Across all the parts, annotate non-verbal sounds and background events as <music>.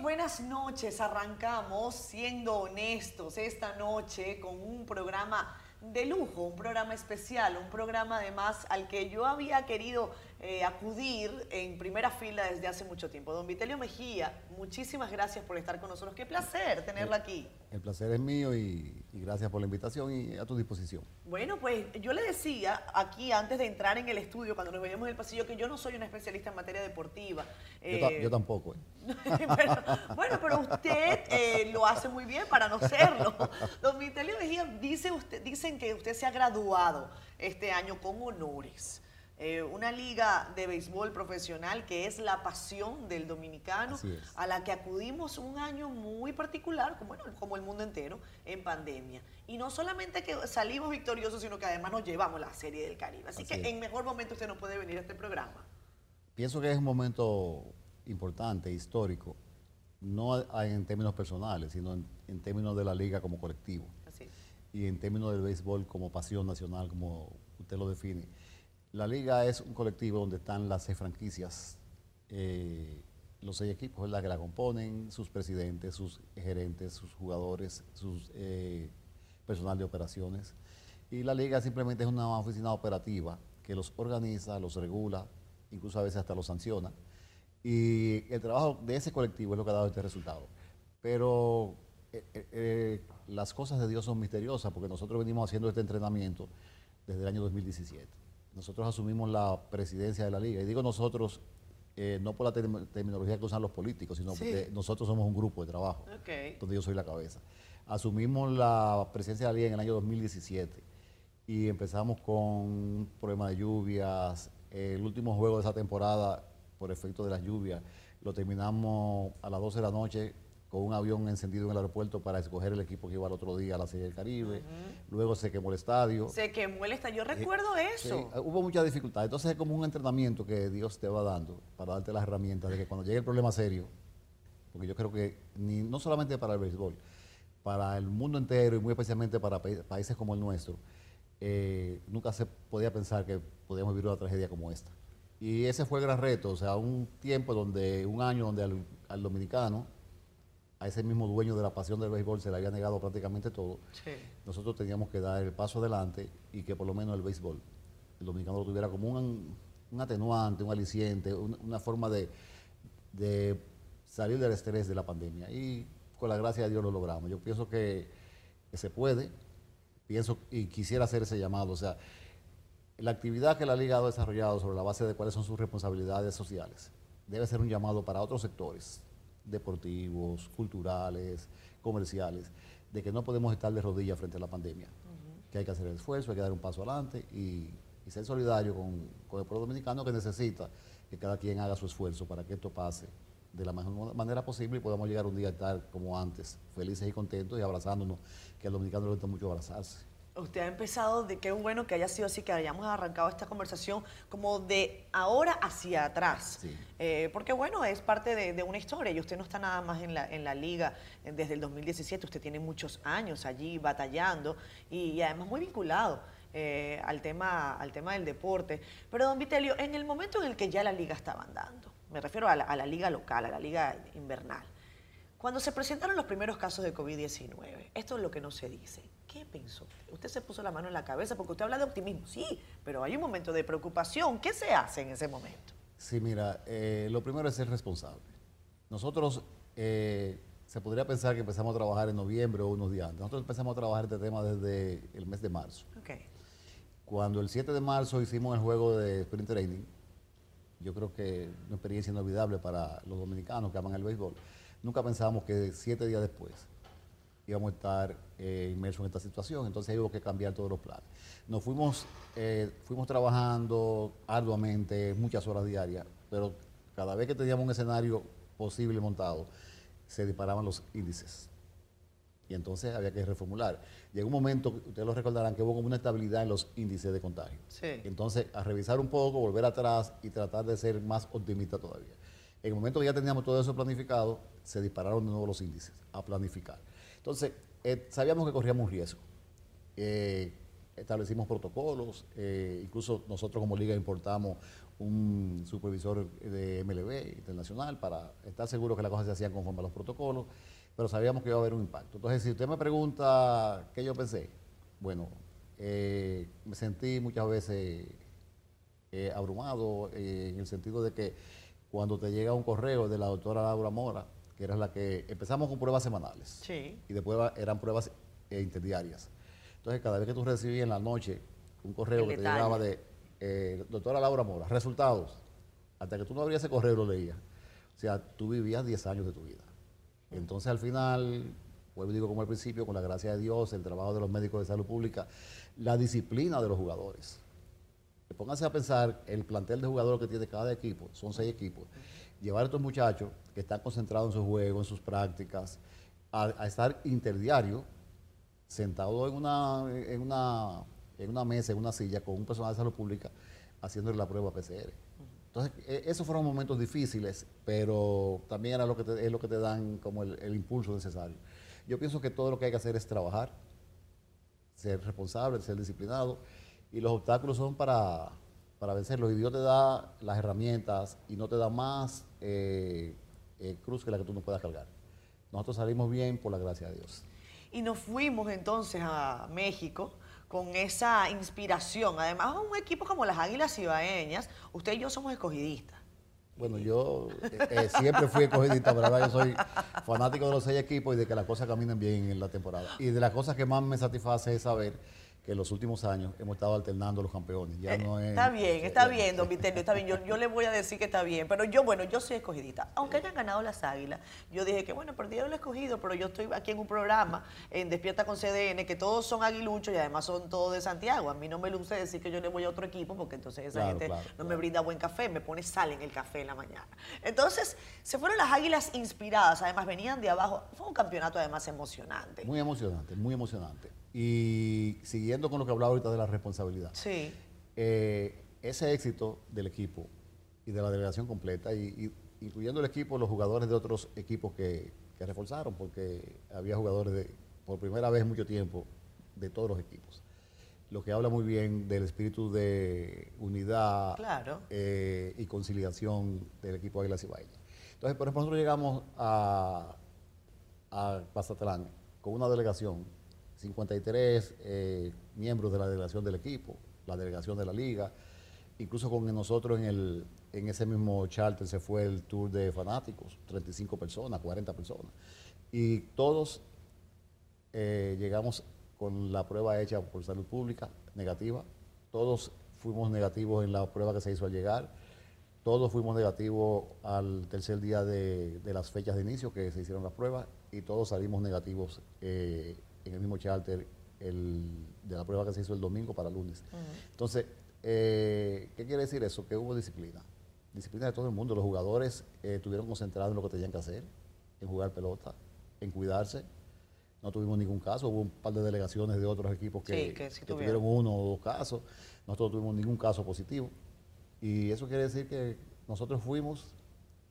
buenas noches. Arrancamos siendo honestos esta noche con un programa de lujo, un programa especial, un programa además al que yo había querido eh, acudir en primera fila desde hace mucho tiempo. Don Vitelio Mejía, muchísimas gracias por estar con nosotros. Qué placer tenerla aquí. El placer es mío y, gracias por la invitación y a tu disposición. Bueno, pues yo le decía aquí antes de entrar en el estudio, cuando nos veíamos en el pasillo, que yo no soy una especialista en materia deportiva. yo, eh, tampoco. ¿eh? <laughs> bueno, pero usted lo hace muy bien para no serlo. <laughs> Don Vitelio Mejía, dice usted, que usted se ha graduado este año con honores. Eh, una liga de béisbol profesional que es la pasión del dominicano, a la que acudimos un año muy particular, como, como el mundo entero, en pandemia. Y no solamente que salimos victoriosos, sino que además nos llevamos la Serie del Caribe. Así, que en mejor momento usted no puede venir a este programa. Pienso que es un momento importante, histórico, no en términos personales, sino en, términos de la liga como colectivo. Y en términos del béisbol como pasión nacional, como usted lo define la liga es un colectivo donde están las seis franquicias, eh, los seis equipos que la componen, sus presidentes, sus gerentes, sus jugadores, sus eh, personal de operaciones. Y la liga simplemente es una oficina operativa que los organiza, los regula, incluso a veces hasta los sanciona. Y el trabajo de ese colectivo es lo que ha dado este resultado. Pero eh, las cosas de Dios son misteriosas porque nosotros venimos haciendo este entrenamiento desde el año 2017 nosotros asumimos la presidencia de la liga. Y digo nosotros, eh, no por la terminología que usan los políticos, sino porque nosotros somos un grupo de trabajo, donde yo soy la cabeza. Asumimos la presidencia de la liga en el año 2017 y empezamos con un problema de lluvias. El último juego de esa temporada, por efecto de las lluvias, lo terminamos a las 12 de la noche con un avión encendido en el aeropuerto para escoger el equipo que iba al otro día a la Serie del Caribe. Luego se quemó el estadio. Se quemó el estadio, yo recuerdo eso. hubo mucha dificultad. Entonces es como un entrenamiento que Dios te va dando para darte las herramientas de que cuando llegue el problema serio, porque yo creo que ni, no solamente para el béisbol, para el mundo entero y muy especialmente para países como el nuestro, eh, nunca se podía pensar que podíamos vivir una tragedia como esta. Y ese fue el gran reto, o sea, un tiempo donde, un año donde al dominicano, a ese mismo dueño de la pasión del béisbol se le había negado prácticamente todo, nosotros teníamos que dar el paso adelante y que por lo menos el béisbol, el dominicano lo tuviera como un, atenuante, un aliciente, una, forma de, salir del estrés de la pandemia. Y con la gracia de Dios lo logramos. Yo pienso que, se puede, pienso y quisiera hacer ese llamado. O sea, la actividad que la Liga ha desarrollado sobre la base de cuáles son sus responsabilidades sociales debe ser un llamado para otros sectores deportivos, culturales, comerciales, de que no podemos estar de rodillas frente a la pandemia, que hay que hacer el esfuerzo, hay que dar un paso adelante y, ser solidario con, el pueblo dominicano que necesita que cada quien haga su esfuerzo para que esto pase de la mejor manera posible y podamos llegar un día a estar como antes, felices y contentos y abrazándonos, que al dominicano le gusta mucho abrazarse. Usted ha empezado de qué bueno que haya sido así, que hayamos arrancado esta conversación como de ahora hacia atrás. Eh, porque bueno, es parte de, una historia y usted no está nada más en la, en la liga eh, desde el 2017, usted tiene muchos años allí batallando y, además muy vinculado. Eh, al, tema, al tema del deporte. Pero, don Vitelio, en el momento en el que ya la liga estaba andando, me refiero a la liga local, a la liga invernal, cuando se presentaron los primeros casos de COVID-19, esto es lo que no se dice. ¿Qué pensó? Usted se puso la mano en la cabeza porque usted habla de optimismo. Sí, pero hay un momento de preocupación. ¿Qué se hace en ese momento? Sí, mira, eh, lo primero es ser responsable. Nosotros, eh, se podría pensar que empezamos a trabajar en noviembre o unos días antes. Nosotros empezamos a trabajar este tema desde el mes de marzo. Okay. Cuando el 7 de marzo hicimos el juego de sprint training, yo creo que una experiencia inolvidable para los dominicanos que aman el béisbol Nunca pensábamos que siete días después íbamos a estar eh, inmersos en esta situación, entonces hubo que cambiar todos los planes. Nos fuimos, eh, fuimos trabajando arduamente, muchas horas diarias, pero cada vez que teníamos un escenario posible montado, se disparaban los índices. Y entonces había que reformular. Llegó un momento, ustedes lo recordarán, que hubo como una estabilidad en los índices de contagio. Entonces, a revisar un poco, volver atrás y tratar de ser más optimista todavía. En el momento que ya teníamos todo eso planificado, se dispararon de nuevo los índices a planificar. Entonces, eh, sabíamos que corríamos un riesgo. Eh, establecimos protocolos, eh, incluso nosotros como liga importamos un supervisor de MLB internacional para estar seguro que las cosas se hacían conforme a los protocolos, pero sabíamos que iba a haber un impacto. Entonces, si usted me pregunta qué yo pensé, bueno, me sentí muchas veces abrumado en el sentido de que cuando te llega un correo de la doctora Laura Mora, que era la que empezamos con pruebas semanales y después eran pruebas interdiarias. Entonces, cada vez que tú recibías en la noche un correo que te llegaba de eh, doctora Laura Mora, resultados. Hasta que tú no abrías ese correo lo leías. O sea, tú vivías 10 años de tu vida. Entonces al final, pues digo como al principio, con la gracia de Dios, el trabajo de los médicos de salud pública, la disciplina de los jugadores. Pónganse a pensar el plantel de jugadores que tiene cada equipo, son seis equipos. Llevar a estos muchachos que están concentrados en su juego, en sus prácticas, a, estar interdiario, sentado en una, en una en una mesa, en una silla, con un personal de salud pública haciéndole la prueba PCR. Entonces, e, esos fueron momentos difíciles, pero también es lo que te dan como el, impulso necesario. Yo pienso que todo lo que hay que hacer es trabajar, ser responsable, ser disciplinado, y los obstáculos son para, para vencerlos. Y Dios te da las herramientas y no te da más eh, eh, cruz que la que tú no puedas cargar. Nosotros salimos bien por la gracia de Dios. Y nos fuimos entonces a México con esa inspiración. Además, un equipo como las Águilas Ibaeñas, usted y yo somos escogidistas. Bueno, yo eh, siempre fui escogidista, ahora yo soy fanático de los seis equipos y de que las cosas caminen bien en la temporada. Y de las cosas que más me satisface es saber que en los últimos años hemos estado alternando los campeones. Ya eh, no es, está bien, está bien, don Vitelio, está bien. Yo, yo, le voy a decir que está bien, pero yo, bueno, yo soy escogidita. Aunque hayan ganado las águilas, yo dije que, bueno, perdieron el escogido, pero yo estoy aquí en un programa, en Despierta con CDN, que todos son aguiluchos y además son todos de Santiago. A mí no me luce decir que yo le voy a otro equipo, porque entonces esa gente no me brinda buen café, me pone sal en el café en la mañana. Entonces, se fueron las águilas inspiradas, además venían de abajo. Fue un campeonato además emocionante. Muy emocionante, muy emocionante. Y siguiendo con lo que hablaba ahorita de la responsabilidad. Sí. Eh, ese éxito del equipo y de la delegación completa, y, incluyendo el equipo, los jugadores de otros equipos que, reforzaron, porque había jugadores de, por primera vez en mucho tiempo de todos los equipos. Lo que habla muy bien del espíritu de unidad eh, y conciliación del equipo Águilas Ibaeñas. Entonces, por ejemplo, nosotros llegamos a, a Pazatlán con una delegación 53 eh, miembros de la delegación del equipo, la delegación de la liga, incluso con nosotros en, el, en ese mismo charter se fue el tour de fanáticos, 35 personas, 40 personas, y todos eh, llegamos con la prueba hecha por salud pública, negativa, todos fuimos negativos en la prueba que se hizo al llegar, todos fuimos negativos al tercer día de, las fechas de inicio que se hicieron las pruebas y todos salimos negativos eh, en el mismo charter el, de la prueba que se hizo el domingo para lunes. Entonces, eh, ¿qué quiere decir eso? Que hubo disciplina. Disciplina de todo el mundo. Los jugadores eh, estuvieron concentrados en lo que tenían que hacer, en jugar pelota, en cuidarse. No tuvimos ningún caso. Hubo un par de delegaciones de otros equipos que, tuvieron uno o dos casos. Nosotros no tuvimos ningún caso positivo. Y eso quiere decir que nosotros fuimos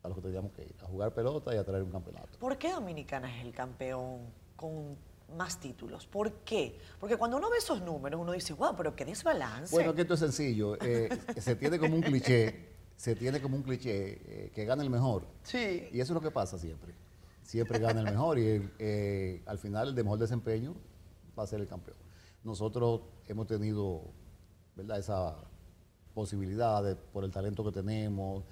a lo que teníamos que ir, a jugar pelota y a traer un campeonato. ¿Por qué Dominicana es el campeón con más títulos. ¿Por qué? Porque cuando uno ve esos números, uno dice, wow, pero qué desbalance. Bueno, que esto es sencillo. Eh, se tiene como un cliché, se tiene como un cliché eh, que gana el mejor. Sí. Y eso es lo que pasa siempre. Siempre gana el mejor y eh, al final el de mejor desempeño va a ser el campeón. Nosotros hemos tenido, ¿verdad? Esa posibilidad de, por el talento que tenemos,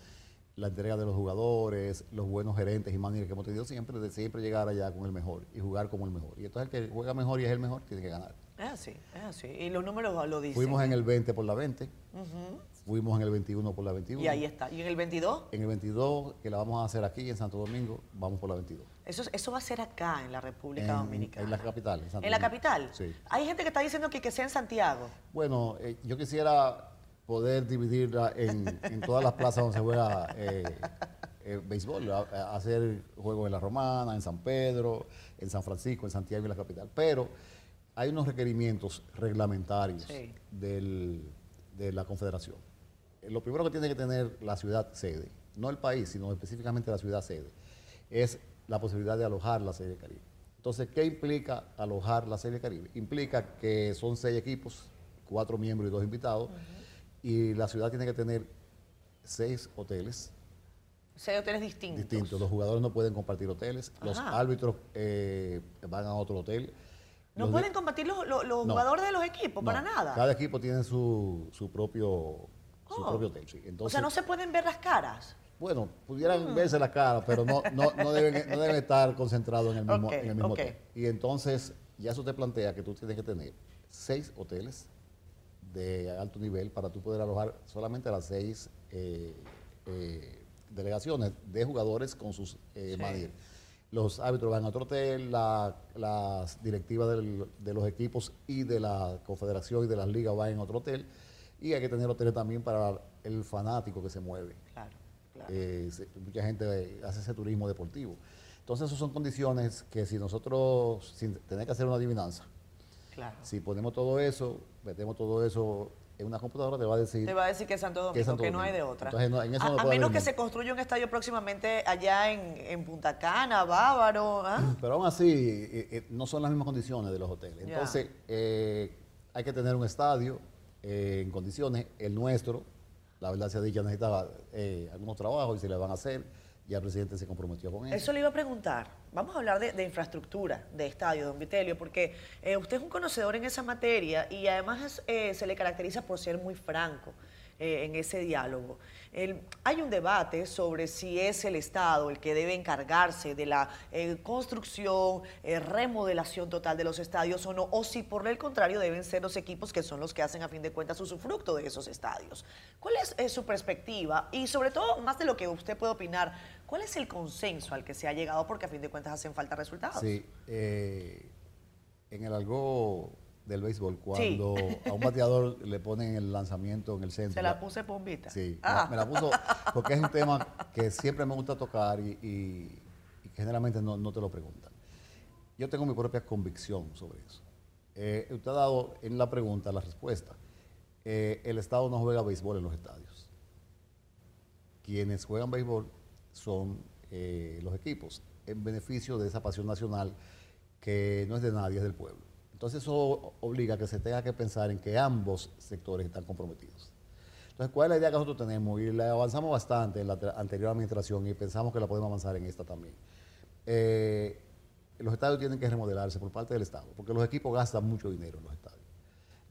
la entrega de los jugadores, los buenos gerentes y managers que hemos tenido siempre, de siempre llegar allá con el mejor y jugar como el mejor. Y entonces el que juega mejor y es el mejor tiene que ganar. Es así, es así. Y los números lo dicen. Fuimos en el 20 por la 20, fuimos en el 21 por la 21. Y ahí está. ¿Y en el 22? En el 22, que la vamos a hacer aquí en Santo Domingo, vamos por la 22. Eso, eso va a ser acá, en la República Dominicana. En la capital. En, ¿En la capital? Sí. Hay gente que está diciendo que, que sea en Santiago. Bueno, eh, yo quisiera poder dividirla en, en, todas las plazas donde se juega eh, eh, béisbol, hacer juegos en La Romana, en San Pedro, en San Francisco, en Santiago y la capital. Pero hay unos requerimientos reglamentarios de la Confederación. Eh, lo primero que tiene que tener la ciudad sede, no el país, sino específicamente la ciudad sede, es la posibilidad de alojar la Serie Caribe. Entonces, ¿qué implica alojar la Serie Caribe? Implica que son seis equipos, cuatro miembros y dos invitados, y la ciudad tiene que tener seis hoteles Seis hoteles distintos. distintos. Los jugadores no pueden compartir hoteles. Los árbitros eh, van a otro hotel. No Los pueden de- compartir los, los- los No. jugadores de los equipos, para nada. Cada equipo tiene su, su propio su Oh. propio hotel. sí. o Entonces, sea, no se pueden ver las caras. Bueno, pudieran verse la cara, pero no, no, no, deben, no deben <laughs> estar concentrados en el mismo, en el mismo hotel. Y entonces, ya eso te plantea que tú tienes que tener seis hoteles de alto nivel para tú poder alojar solamente las seis eh, eh, delegaciones de jugadores con sus eh, Sí. managers. Los árbitros van a otro hotel, la- las directivas del- de los equipos y de la confederación y de las ligas van en otro hotel. Y hay que tener hoteles también para el fanático que se mueve. Claro, claro. Eh, mucha gente hace ese turismo deportivo. Entonces, esas son condiciones que si nosotros, sin tener que hacer una adivinanza, claro. si ponemos todo eso, metemos todo eso en una computadora, te va a decir Te va a decir que es Santo Domingo, Que no hay de otra. Entonces, no, en eso a no a menos que se construya un estadio próximamente allá en, en Punta Cana, Bávaro. ¿ah? <clears throat> Pero aún así, eh, eh, no son las mismas condiciones de los hoteles. Entonces, eh, hay que tener un estadio en condiciones. El nuestro, la verdad se ha dicho, necesitaba algunos trabajos y se le van a hacer. Ya el presidente se comprometió con eso. Eso le iba a preguntar. Vamos a hablar de, de infraestructura, de estadio, don Vitelio, porque eh, usted es un conocedor en esa materia y además es, eh, se le caracteriza por ser muy franco eh, en ese diálogo. El- hay un debate sobre si es el Estado el que debe encargarse de la construcción, remodelación total de los estadios o no, o si por el contrario deben ser los equipos que son los que hacen a fin de cuentas usufructo de esos estadios. ¿Cuál es su perspectiva? Y sobre todo, más de lo que usted puede opinar, ¿cuál es el consenso al que se ha llegado? Porque a fin de cuentas hacen falta resultados. Sí, eh, en el algo del béisbol, cuando a un bateador <laughs> le ponen el lanzamiento en el centro. Se la puse bombita. Sí, Ah. me la puso porque es un tema que siempre me gusta tocar y, y- generalmente no, no te lo preguntan. Yo tengo mi propia convicción sobre eso. Eh, usted ha dado en la pregunta la respuesta. Eh, el Estado no juega béisbol en los estadios. Quienes juegan béisbol son eh, los equipos, en beneficio de esa pasión nacional que no es de nadie, es del pueblo. Entonces eso obliga a que se tenga que pensar en que ambos sectores están comprometidos. Entonces, ¿cuál es la idea que nosotros tenemos? Y la avanzamos bastante en la anterior administración y pensamos que la podemos avanzar en esta también. Eh, los estadios tienen que remodelarse por parte del Estado, porque los equipos gastan mucho dinero en los estadios.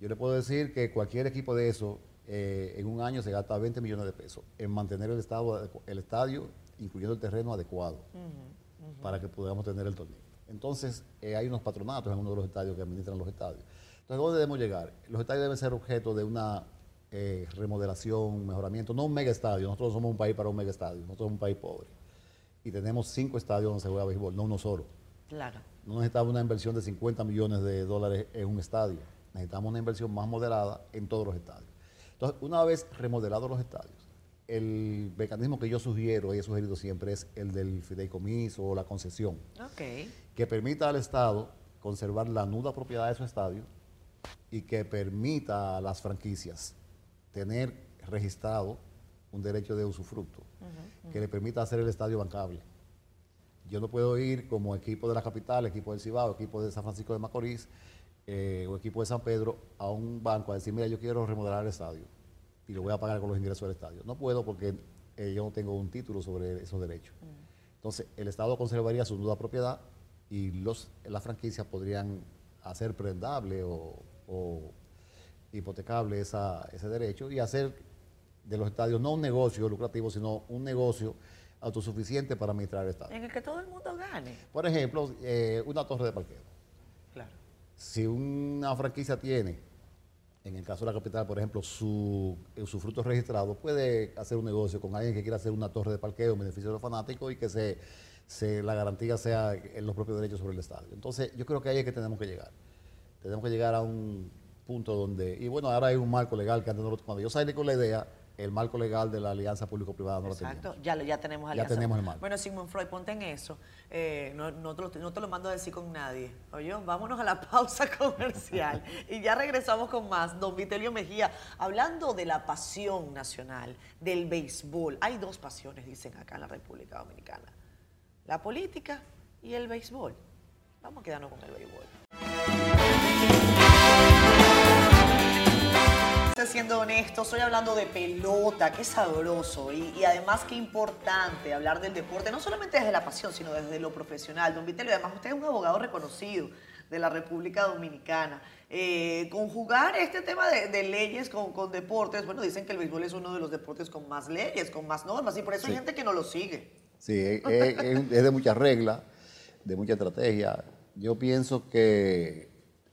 Yo le puedo decir que cualquier equipo de eso, eh, en un año se gasta 20 millones de pesos en mantener el, estado, el estadio, incluyendo el terreno adecuado, para que podamos tener el torneo. Entonces, eh, hay unos patronatos en uno de los estadios que administran los estadios. Entonces, ¿dónde debemos llegar? Los estadios deben ser objeto de una eh, remodelación, mejoramiento, no un mega estadio. Nosotros somos un país para un mega estadio, nosotros somos un país pobre. Y tenemos cinco estadios donde se juega béisbol, no uno solo. Claro. No necesitamos una inversión de 50 millones de dólares en un estadio. Necesitamos una inversión más moderada en todos los estadios. Entonces, una vez remodelados los estadios, el mecanismo que yo sugiero y he sugerido siempre es el del fideicomiso o la concesión, Ok. que permita al Estado conservar la nuda propiedad de su estadio y que permita a las franquicias tener registrado un derecho de usufructo, que le permita hacer el estadio bancable. Yo no puedo ir como equipo de la capital, equipo del Cibao, equipo de San Francisco de Macorís eh, o equipo de San Pedro a un banco a decir, mira, yo quiero remodelar el estadio y lo voy a pagar con los ingresos del estadio. No puedo porque eh, yo no tengo un título sobre esos derechos. Entonces, el Estado conservaría su nuda propiedad y los, las franquicias podrían hacer prendable o, o hipotecable esa- ese derecho y hacer de los estadios no un negocio lucrativo, sino un negocio autosuficiente para administrar el estadio. En el que todo el mundo gane. Por ejemplo, eh, una torre de parqueo. Claro. Si una franquicia tiene, en el caso de la capital, por ejemplo, su, su fruto registrado, puede hacer un negocio con alguien que quiera hacer una torre de parqueo en beneficio de los fanáticos y que se, se- la garantía sea en los propios derechos sobre el estadio. Entonces, yo creo que ahí es que tenemos que llegar. Tenemos que llegar a un punto donde, y bueno, ahora hay un marco legal que antes no lo- cuando yo salí con la idea, el marco legal de la alianza público-privada no lo Exacto, ya, ya tenemos Ya alianza. tenemos el marco. Bueno, Sigmund Freud, ponte en eso. Eh, no, no te lo, no te lo mando a decir con nadie. Oye, vámonos a la <laughs> pausa comercial y ya regresamos con más. Don Vitelio Mejía, hablando de la pasión nacional, del béisbol. Hay dos pasiones, dicen acá en la República Dominicana. La política y el béisbol. Vamos a quedarnos con el béisbol. Siendo honesto, estoy hablando de pelota, qué sabroso y, y, además qué importante hablar del deporte, no solamente desde la pasión, sino desde lo profesional. Don Vitelio, además usted es un abogado reconocido de la República Dominicana. Eh, conjugar este tema de, leyes con, con, deportes, bueno, dicen que el béisbol es uno de los deportes con más leyes, con más normas y por eso hay gente que no lo sigue. Sí, es, es de muchas reglas, de mucha estrategia. Yo pienso que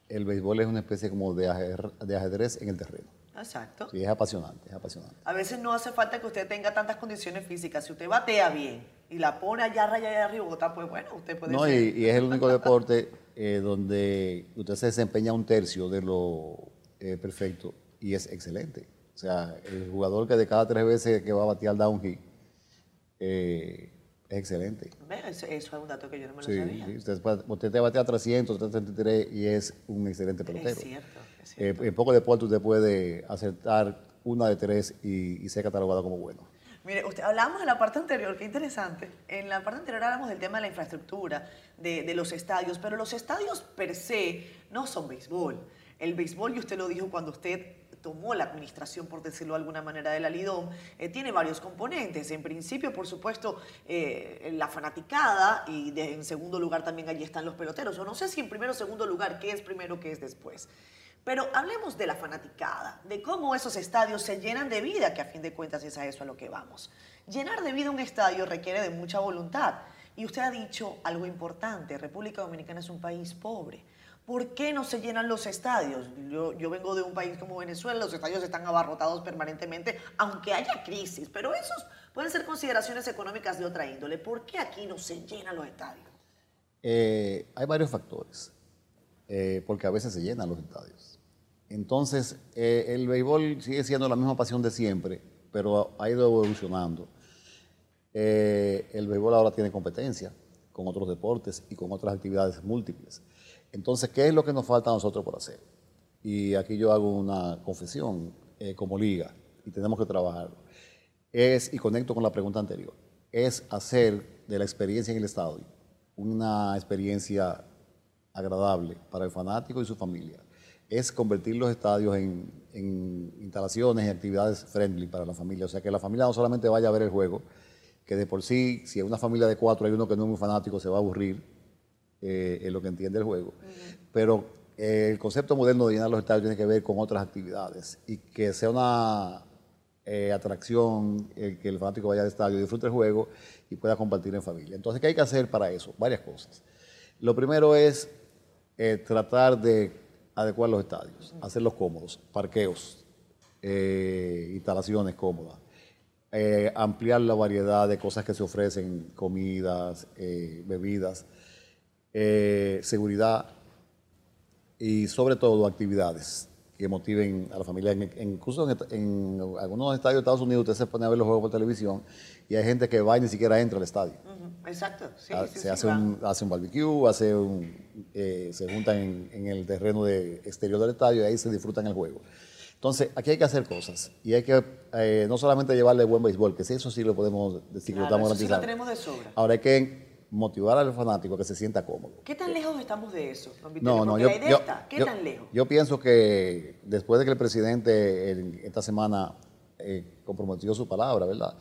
el béisbol es una especie como de ajedrez en el terreno. Exacto. Sí, es apasionante, es apasionante. A veces no hace falta que usted tenga tantas condiciones físicas. Si usted batea bien y la pone allá, raya allá arriba, pues bueno, usted puede No, y, es el único deporte eh, donde usted se desempeña un tercio de lo eh, perfecto y es excelente. O sea, el jugador que de cada tres veces que va a batear downhill eh, es excelente. Eso, es un dato que yo no me lo sabía. Sí, usted, usted te batea 300, 333 y es un excelente pelotero. Es cierto. Eh, en poco deporte usted puede acertar una de tres y, ser catalogado como bueno. Mire, usted, hablamos en la parte anterior, qué interesante. En la parte anterior hablamos del tema de la infraestructura, de, los estadios, pero los estadios per se no son béisbol. El béisbol, y usted lo dijo cuando usted tomó la administración, por decirlo de alguna manera, de la Lidom, eh, tiene varios componentes. En principio, por supuesto, eh, la fanaticada y en segundo lugar también allí están los peloteros. O no sé si en primero o segundo lugar, qué es primero, qué es después. Pero hablemos de la fanaticada, de cómo esos estadios se llenan de vida, que a fin de cuentas es a eso a lo que vamos. Llenar de vida un estadio requiere de mucha voluntad. Y usted ha dicho algo importante, República Dominicana es un país pobre. ¿Por qué no se llenan los estadios? Yo, vengo de un país como Venezuela, los estadios están abarrotados permanentemente, aunque haya crisis, pero esos pueden ser consideraciones económicas de otra índole. ¿Por qué aquí no se llenan los estadios? Eh, hay varios factores, eh, porque a veces se llenan los estadios. Entonces, eh, el béisbol sigue siendo la misma pasión de siempre, pero ha ido evolucionando. Eh, el béisbol ahora tiene competencia con otros deportes y con otras actividades múltiples. Entonces, ¿qué es lo que nos falta a nosotros por hacer? Y aquí yo hago una confesión eh, como liga, y tenemos que trabajarlo. Es, y conecto con la pregunta anterior, es hacer de la experiencia en el estadio una experiencia agradable para el fanático y su familia es convertir los estadios en, instalaciones y actividades friendly para la familia. O sea, que la familia no solamente vaya a ver el juego, que de por sí, si en una familia de cuatro hay uno que no es muy fanático, se va a aburrir eh, en lo que entiende el juego. Pero eh, el concepto moderno de llenar los estadios tiene que ver con otras actividades y que sea una eh, atracción que el fanático vaya al estadio, disfrute el juego y pueda compartir en familia. Entonces, ¿qué hay que hacer para eso? Varias cosas. Lo primero es tratar de adecuar los estadios, hacerlos cómodos, parqueos, eh, instalaciones cómodas, eh, ampliar la variedad de cosas que se ofrecen, comidas, eh, bebidas, seguridad y sobre todo actividades que motiven a la familia. incluso en, algunos estadios de Estados Unidos usted se pone a ver los juegos por televisión y hay gente que va y ni siquiera entra al estadio. Exacto. Ah, se hace, un, hace un barbecue, hace un, eh, se juntan en, el terreno de exterior del estadio y ahí se disfrutan el juego. Entonces, aquí hay que hacer cosas y hay que eh, no solamente llevarle buen béisbol, que eso sí lo podemos decir, lo estamos eso sí lo tenemos de sobra. Ahora hay que motivar al fanático a que se sienta cómodo. ¿Qué tan lejos estamos de eso, No, no, yo, ¿qué tan lejos? Yo pienso que después de que el presidente esta semana eh, comprometió su palabra, ¿verdad?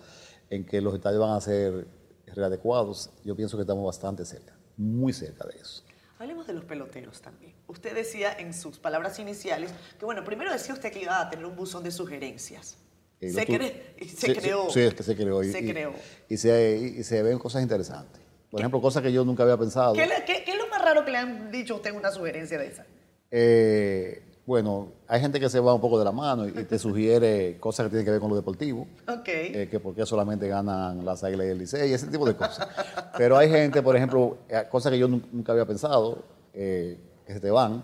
En que los estadios van a ser readecuados, yo pienso que estamos bastante cerca, muy cerca de eso. Hablemos de los peloteros también. Usted decía en sus palabras iniciales que, bueno, primero decía usted que iba a tener un buzón de sugerencias. Eh, se, <laughs> creó. Sí, es que se creó. Se creó. Y, se, y se ven cosas interesantes. Por ejemplo, cosas que yo nunca había pensado. ¿Qué, es lo más raro que le han dicho a usted una sugerencia de esa? Eh, bueno, hay gente que se va un poco de la mano y, te sugiere cosas que tienen que ver con lo deportivo. Ok. Eh, que por qué solamente ganan las águilas y el liceo y ese tipo de cosas. Pero hay gente, por ejemplo, eh, cosas que yo nunca había pensado, que se te van.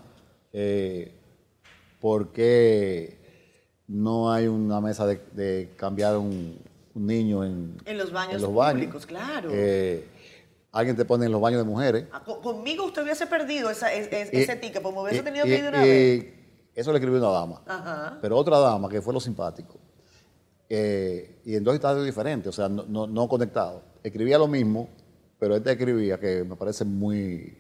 ¿Por qué no hay una mesa de, cambiar un, niño en, en los baños públicos? Claro alguien te pone en los baños de mujeres. Ah, conmigo usted hubiese perdido esa, ese ticket, como hubiese tenido que ir de una vez. Eso le escribió una dama. Pero otra dama, que fue lo simpático, eh, y en dos estadios diferentes, o sea, no, no, conectados. Escribía lo mismo, pero este escribía, que me parece muy,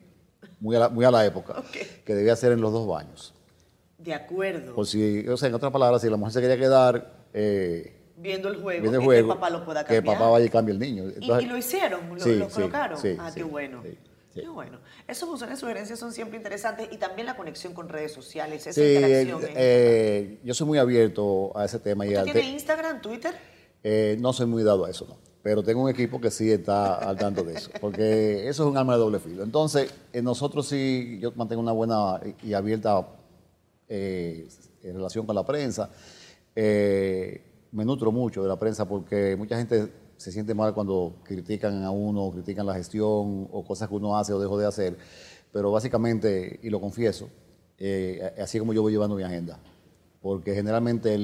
muy, a, la, muy a la época, <laughs> que debía ser en los dos baños. De acuerdo. Por si, o sea, en otras palabras, si la mujer se quería quedar eh, viendo el juego, viendo el que juego, el papá lo pueda que cambiar. papá vaya y cambie el niño. Y- Entonces, y, lo hicieron, lo, sí, lo sí, colocaron. sí, ah, qué bueno. Qué bueno. Esas funciones, sugerencias son siempre interesantes y también la conexión con redes sociales, esa sí, interacción. eh, eh, yo soy muy abierto a ese tema y ¿Usted al tiene Instagram, Twitter? eh, no soy muy dado a eso, no. Pero tengo un equipo que sí está al tanto de eso, porque eso es un arma de doble filo. Entonces, eh, nosotros sí, yo mantengo una buena y abierta eh, en relación con la prensa. Eh, me nutro mucho de la prensa porque mucha gente se siente mal cuando critican a uno, critican la gestión o cosas que uno hace o dejó de hacer. Pero básicamente, y lo confieso, eh, así como yo voy llevando mi agenda. Porque generalmente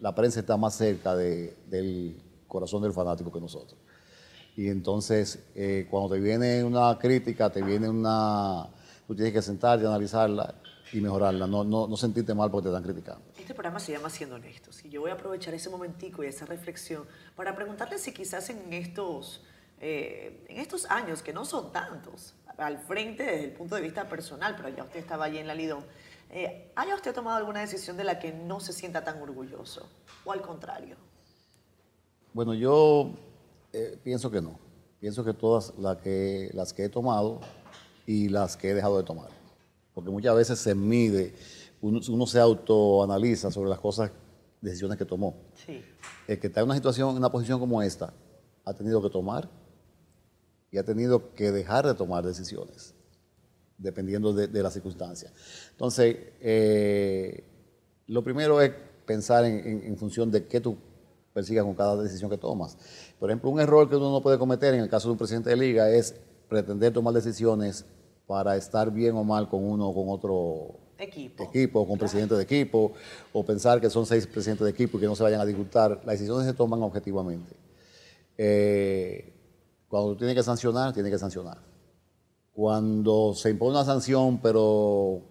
la prensa está más cerca de- del corazón del fanático que nosotros. Y entonces, eh, cuando te viene una crítica, te viene una... Tú tienes que sentarte, analizarla y mejorarla, no, no, no sentirte mal porque te están criticando. Este programa se llama Siendo Honestos y yo voy a aprovechar ese momentico y esa reflexión para preguntarle si quizás en estos, eh, en estos años, que no son tantos, al frente desde el punto de vista personal, pero ya usted estaba allí en la Lidón, eh, ¿haya usted tomado alguna decisión de la que no se sienta tan orgulloso? ¿O al contrario? Bueno, yo eh, pienso que no. Pienso que todas las que, las que he tomado y las que he dejado de tomar. Porque muchas veces se mide, uno, uno se autoanaliza sobre las cosas, decisiones que tomó. Sí. El que está en una situación, en una posición como esta, ha tenido que tomar y ha tenido que dejar de tomar decisiones, dependiendo de, de las circunstancias. Entonces, eh, lo primero es pensar en, en- en función de qué tú persigas con cada decisión que tomas. Por ejemplo, un error que uno no puede cometer en el caso de un presidente de liga es pretender tomar decisiones para estar bien o mal con uno o con otro Equipo. equipo, con presidente de equipo, o pensar que son seis presidentes de equipo y que no se vayan a disgustar. Las decisiones se toman objetivamente. Eh, cuando tú tienes que sancionar, tienes que sancionar. Cuando se impone una sanción, pero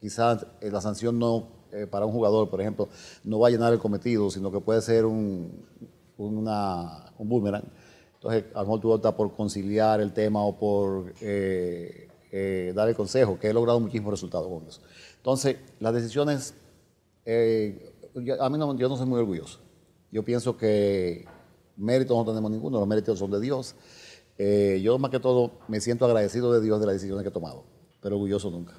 quizás eh, la sanción no, eh, para un jugador, por ejemplo, no va a llenar el cometido, sino que puede ser un, un boomerang. Entonces, a lo mejor tú optas por conciliar el tema o por eh, eh, dar el consejo, que he logrado muchísimos resultados con eso. Entonces, las decisiones, eh, yo- a mí no, yo no soy muy orgulloso. Yo pienso que méritos no tenemos ninguno, los méritos son de Dios. Eh, yo más que todo me siento agradecido de Dios de las decisiones que he tomado, pero orgulloso nunca.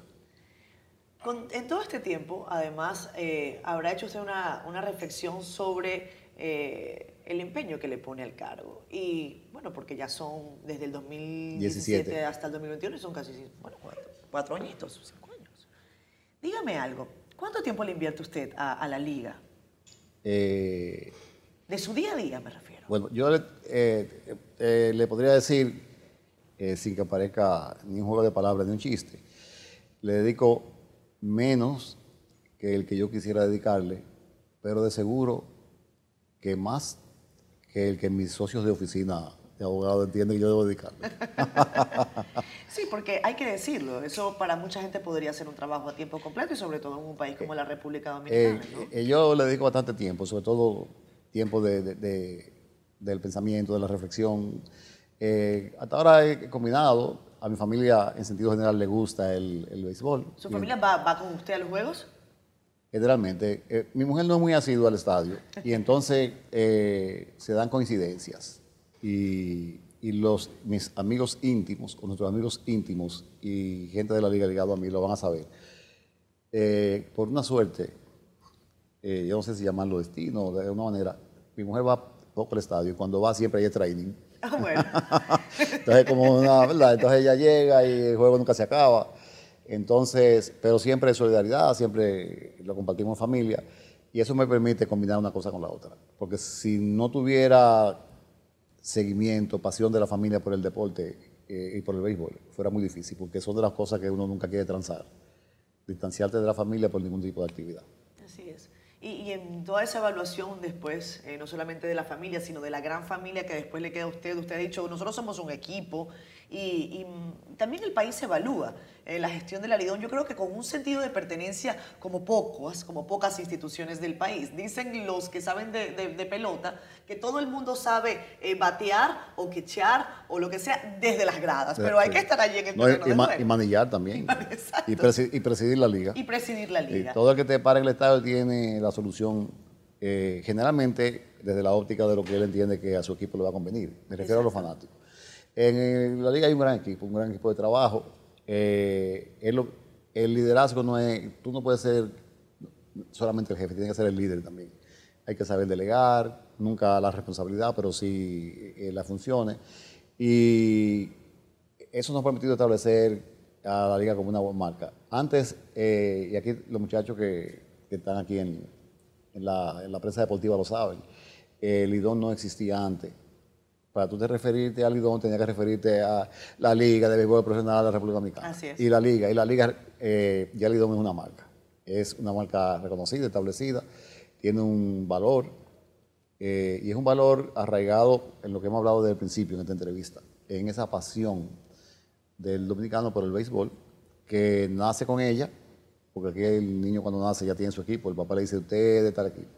Con- en todo este tiempo, además, eh, habrá hecho usted una, una reflexión sobre eh, el empeño que le pone al cargo. Y bueno, porque ya son desde el 2017 17. hasta el 2021 y son casi, bueno, cuatro, cuatro añitos, cinco. Dígame algo, ¿cuánto tiempo le invierte usted a, a la liga? Eh, De su día a día, me refiero. Bueno, yo le, eh, eh, le podría decir, eh, sin que parezca ni un juego de palabras ni un chiste, le dedico menos que el que yo quisiera dedicarle, pero de seguro que más que el que mis socios de oficina abogado entienden que yo debo dedicarle. <laughs> Sí, porque hay que decirlo, eso para mucha gente podría ser un trabajo a tiempo completo y sobre todo en un país como la República Eh, Dominicana. ¿no? eh, yo le dedico bastante tiempo, sobre todo tiempo de- de- de- del pensamiento, de la reflexión. Eh, hasta ahora he combinado, a mi familia en sentido general le gusta el, el béisbol. ¿Su Y familia va, va con usted a los juegos? Generalmente, eh, mi mujer no es muy asidua al estadio y entonces eh, se dan coincidencias y, y los, mis amigos íntimos o nuestros amigos íntimos y gente de la liga ligado a mí lo van a saber. Eh, por una suerte, eh, yo no sé si llamarlo destino, de alguna manera, mi mujer va poco al estadio y cuando va siempre hay training. Ah, bueno. <laughs> Entonces, como una, ¿verdad? Entonces ella llega y el juego nunca se acaba. Entonces, pero siempre solidaridad, siempre lo compartimos en familia y eso me permite combinar una cosa con la otra. Porque si no tuviera seguimiento, pasión de la familia por el deporte eh, y por el béisbol, fuera muy difícil, porque son de las cosas que uno nunca quiere transar. Distanciarte de la familia por ningún tipo de actividad. Así es. Y, en toda esa evaluación después, eh, no solamente de la familia, sino de la gran familia que después le queda a usted, usted ha dicho, nosotros somos un equipo y, y, también el país evalúa eh, la gestión de la Lidón, yo creo que con un sentido de pertenencia como pocos, como pocas instituciones del país. Dicen los que saben de, de- de pelota que todo el mundo sabe eh, batear o quechear o lo que sea desde las gradas, pero hay que estar allí en el No, y, terreno de y ma- y manillar también. <laughs> Exacto. y, presi- y presidir la liga. y presidir la liga. todo el que te para en el estadio tiene la solución, eh, generalmente desde la óptica de lo que él entiende que a su equipo le va a convenir. Me refiero a los fanáticos. En la liga hay un gran equipo, un gran equipo de trabajo. Eh, el liderazgo no es, tú no puedes ser solamente el jefe, tiene que ser el líder también. Hay que saber delegar, nunca la responsabilidad, pero sí eh, las funciones. Y eso nos ha permitido establecer a la liga como una buena marca. Antes, eh, y aquí los muchachos que, están aquí en, la, en la prensa deportiva lo saben, el Lidón no existía antes. Para tú te referirte al Lidón, tenías que referirte a la Liga de Béisbol Profesional de la República Dominicana. Así es. Y la Liga, y la Liga, eh, ya Lidón es una marca. Es una marca reconocida, establecida, tiene un valor, eh, y es un valor arraigado en lo que hemos hablado desde el principio en esta entrevista, en esa pasión del dominicano por el béisbol, que nace con ella, porque aquí el niño cuando nace ya tiene su equipo, el papá le dice usted de tal equipo.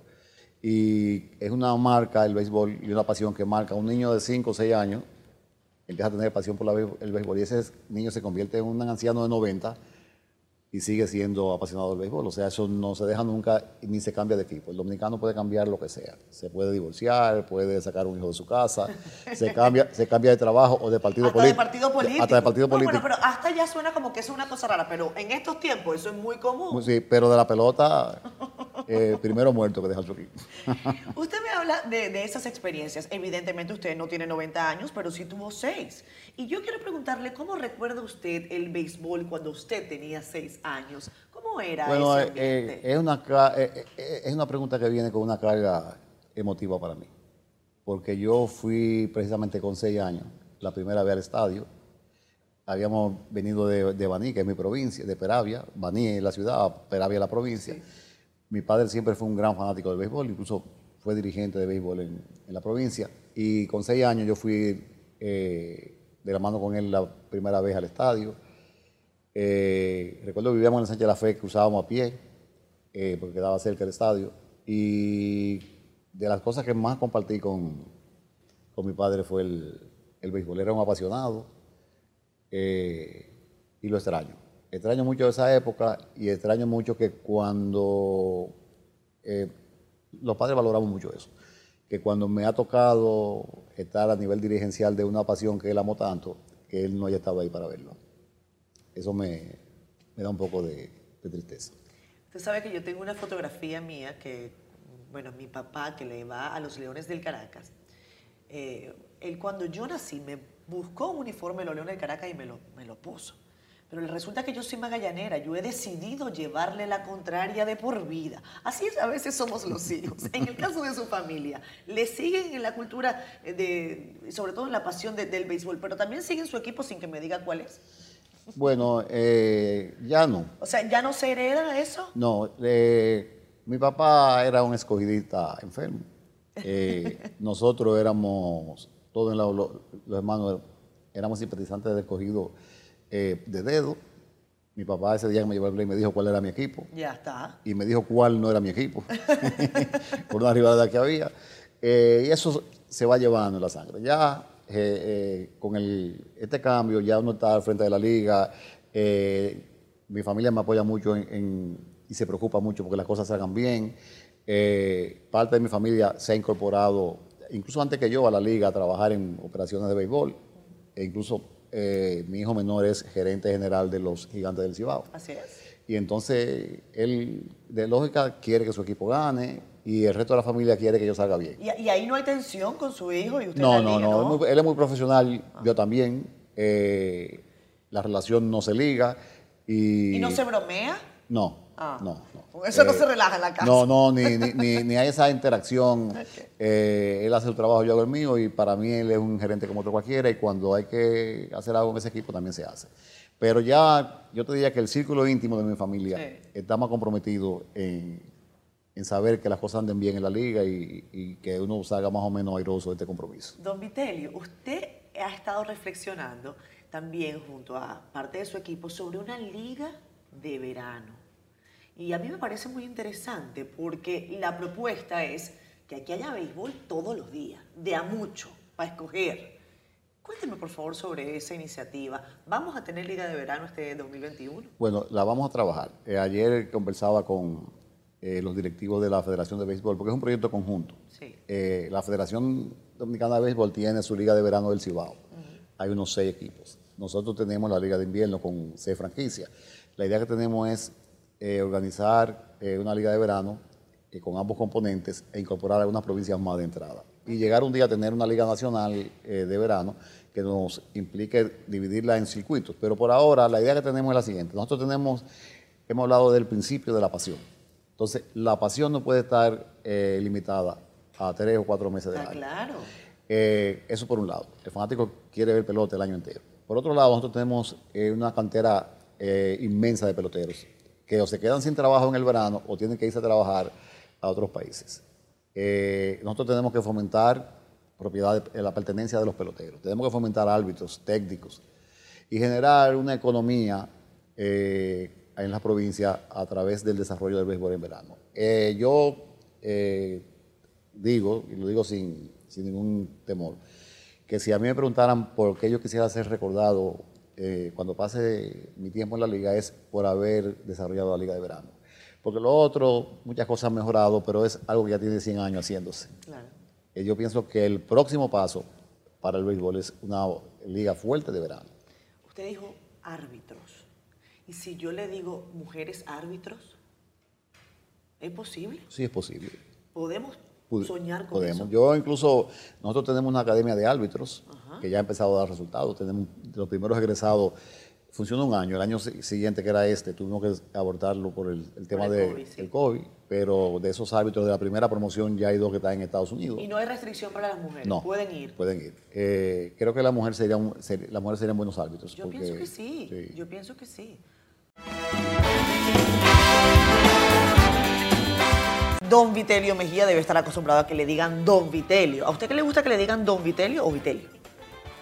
Y es una marca el béisbol y una pasión que marca un niño de 5 o 6 años, empieza a tener pasión por la el béisbol y ese niño se convierte en un anciano de 90 y sigue siendo apasionado del béisbol. O sea, eso no se deja nunca ni se cambia de equipo. El dominicano puede cambiar lo que sea. Se puede divorciar, puede sacar un hijo de su casa, se <laughs> cambia, se cambia de trabajo o de partido hasta político. de partido político. Hasta de partido No, político. Bueno, pero hasta ya suena como que eso es una cosa rara, pero en estos tiempos eso es muy común. Sí, pero de la pelota, eh, primero muerto que deja su equipo. <laughs> Usted me habla de, de esas experiencias. Evidentemente usted no tiene 90 años, pero sí tuvo 6. Y yo quiero preguntarle, ¿cómo recuerda usted el béisbol cuando usted tenía 6 años? ¿Cómo era Bueno, ese eh, eh, es, una, eh, es una pregunta que viene con una carga emotiva para mí. Porque yo fui precisamente con seis años, la primera vez al estadio. Habíamos venido de, de Baní, que es mi provincia, de Peravia. Baní es la ciudad, Peravia es la provincia. Mi padre siempre fue un gran fanático del béisbol, incluso fue dirigente de béisbol en, la provincia. Y con seis años yo fui eh, de la mano con él la primera vez al estadio. Eh, recuerdo que vivíamos en el Sánchez de la Fe, cruzábamos a pie, eh, porque quedaba cerca del estadio. Y de las cosas que más compartí con, con mi padre fue el, el béisbol. Era un apasionado y lo extraño. Extraño mucho esa época y extraño mucho que cuando eh, los padres valoramos mucho eso. Que cuando me ha tocado estar a nivel dirigencial de una pasión que él amó tanto, que él no haya estado ahí para verlo. Eso me, da un poco de, de tristeza. Usted sabe que yo tengo una fotografía mía que, bueno, mi papá que le va a los Leones del Caracas, eh, él cuando yo nací me buscó un uniforme de los Leones del Caracas y me lo, me lo puso. Pero resulta que yo soy magallanera, yo he decidido llevarle la contraria de por vida. Así es, a veces somos los hijos. En el caso de su familia, le siguen en la cultura, eh, de, sobre todo en la pasión de- del béisbol, pero también siguen su equipo sin que me diga cuál es. Bueno, eh, ya no. O sea, ¿ya no se hereda eso? No, eh, mi papá era un escogidista enfermo. Eh, <laughs> nosotros éramos, todos los hermanos, éramos simpatizantes del escogido eh, de dedo. Mi papá ese día que me llevó el play me dijo cuál era mi equipo Ya está. y me dijo cuál no era mi equipo, <laughs> por una rivalidad que había. Eh, y eso se va llevando en la sangre. Ya eh, eh, con el, este cambio, ya uno está al frente de la liga, mi familia me apoya mucho en- en- y se preocupa mucho porque las cosas salgan bien. Parte de mi familia se ha incorporado, incluso antes que yo, a la liga a trabajar en operaciones de béisbol. E incluso eh, mi hijo menor es gerente general de los gigantes del Cibao. Así es. Y entonces él, de lógica, quiere que su equipo gane y el resto de la familia quiere que yo salga bien. Y, y ahí no hay tensión con su hijo y usted No, no, no, es muy- él es muy profesional, yo también. eh, la relación no se liga y... ¿Y no se bromea? No, Ah. no, no. Eso no Eh, se relaja en la casa. No, no, ni, ni, ni- <laughs> ni hay esa interacción. Eh, él hace su trabajo, yo hago el mío y para mí él es un gerente como otro cualquiera y cuando hay que hacer algo en ese equipo también se hace. Pero ya yo te diría que el círculo íntimo de mi familia Sí. está más comprometido en, en saber que las cosas anden bien en la liga y, y que uno salga más o menos airoso de este compromiso. Don Vitelio, usted ha estado reflexionando también junto a parte de su equipo sobre una liga de verano. Y a mí me parece muy interesante porque la propuesta es que aquí haya béisbol todos los días, de a mucho, para escoger. Cuénteme por favor sobre esa iniciativa. ¿Vamos a tener liga de verano este 2021? Bueno, la vamos a trabajar. Eh, ayer conversaba con eh, los directivos de la Federación de Béisbol, porque es un proyecto conjunto. Sí. Eh, la Federación Dominicana de Béisbol tiene su liga de verano del Cibao. Hay unos seis equipos. Nosotros tenemos la liga de invierno con seis franquicias. La idea que tenemos es eh, organizar eh, una liga de verano eh, con ambos componentes e incorporar algunas provincias más de entrada. Y llegar un día a tener una liga nacional de verano que nos implique dividirla en circuitos. Pero por ahora la idea que tenemos es la siguiente. Nosotros tenemos, hemos hablado del principio de la pasión. Entonces, la pasión no puede estar eh, limitada a tres o cuatro meses de Está año. claro. Eso por un lado. El fanático quiere ver pelota el año entero. Por otro lado, nosotros tenemos una cantera eh, inmensa de peloteros que o se quedan sin trabajo en el verano o tienen que irse a trabajar a otros países. Eh, nosotros tenemos que fomentar propiedad de, la pertenencia de los peloteros. Tenemos que fomentar árbitros, técnicos y generar una economía eh, en la provincia a través del desarrollo del béisbol en verano. Eh, yo eh, digo, y lo digo sin, sin ningún temor, que si a mí me preguntaran por qué yo quisiera ser recordado eh, cuando pase mi tiempo en la liga es por haber desarrollado la liga de verano. Porque lo otro, muchas cosas han mejorado, pero es algo que ya tiene 100 años haciéndose. Claro. Eh, yo pienso que el próximo paso para el béisbol es una liga fuerte de verano. Usted dijo árbitros. ¿Y si yo le digo mujeres árbitros? ¿Es posible? Sí es posible. ¿Podemos Pod- soñar con Podemos. eso? Yo incluso, nosotros tenemos una academia de árbitros que ya ha empezado a dar resultados. Tenemos los primeros egresados, funcionó un año, el año si- siguiente que era este, tuvimos que abortarlo por el, el tema el del COVID, sí. COVID, pero de esos árbitros de la primera promoción ya hay dos que están en Estados Unidos. Y no hay restricción para las mujeres. No, Pueden ir. Pueden ir. Eh, creo que la mujer sería un- ser- las mujeres serían buenos árbitros. Yo porque- pienso que sí. sí. Yo pienso que sí. Don Vitelio Mejía debe estar acostumbrado a que le digan Don Vitelio. ¿A usted qué le gusta que le digan Don Vitelio o Vitelio?